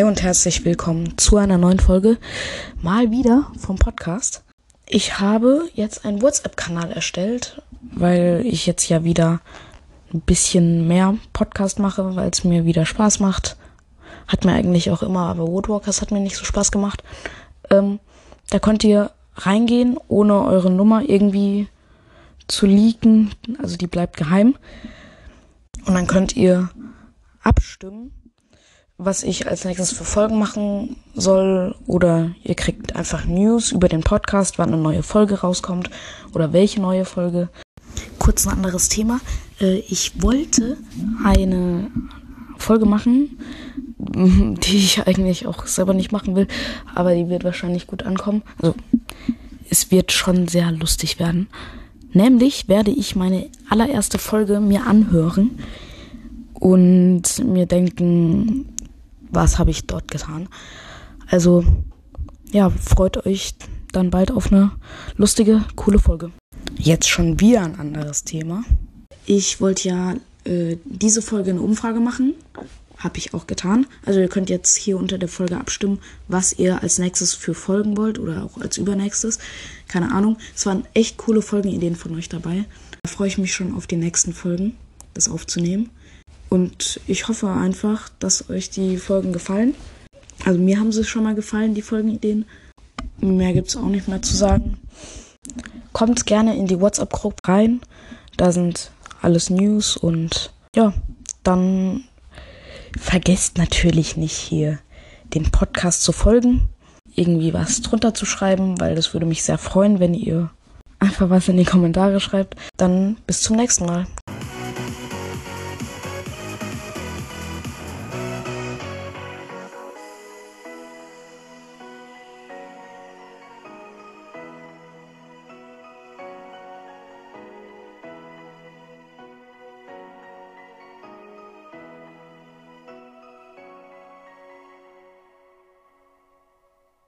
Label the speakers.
Speaker 1: und herzlich willkommen zu einer neuen Folge. Mal wieder vom Podcast. Ich habe jetzt einen WhatsApp-Kanal erstellt, weil ich jetzt ja wieder ein bisschen mehr Podcast mache, weil es mir wieder Spaß macht. Hat mir eigentlich auch immer, aber Woodwalkers hat mir nicht so Spaß gemacht. Ähm, da könnt ihr reingehen, ohne eure Nummer irgendwie zu leaken. Also die bleibt geheim. Und dann könnt ihr abstimmen, was ich als nächstes für Folgen machen soll. Oder ihr kriegt einfach News über den Podcast, wann eine neue Folge rauskommt oder welche neue Folge. Kurz ein anderes Thema. Äh, ich wollte eine Folge machen, die ich eigentlich auch selber nicht machen will, aber die wird wahrscheinlich gut ankommen. Also es wird schon sehr lustig werden. Nämlich werde ich meine allererste Folge mir anhören und mir denken, was habe ich dort getan. Also ja, freut euch dann bald auf eine lustige, coole Folge. Jetzt schon wieder ein anderes Thema. Ich wollte ja äh, diese Folge eine Umfrage machen. Habe ich auch getan. Also ihr könnt jetzt hier unter der Folge abstimmen, was ihr als nächstes für Folgen wollt oder auch als übernächstes. Keine Ahnung. Es waren echt coole Folgenideen von euch dabei. Da freue ich mich schon auf die nächsten Folgen, das aufzunehmen. Und ich hoffe einfach, dass euch die Folgen gefallen. Also mir haben sie schon mal gefallen, die Folgenideen. Mehr gibt es auch nicht mehr zu sagen. Kommt gerne in die WhatsApp-Gruppe rein. Da sind alles News und ja, dann vergesst natürlich nicht hier den Podcast zu folgen, irgendwie was drunter zu schreiben, weil das würde mich sehr freuen, wenn ihr einfach was in die Kommentare schreibt. Dann bis zum nächsten Mal.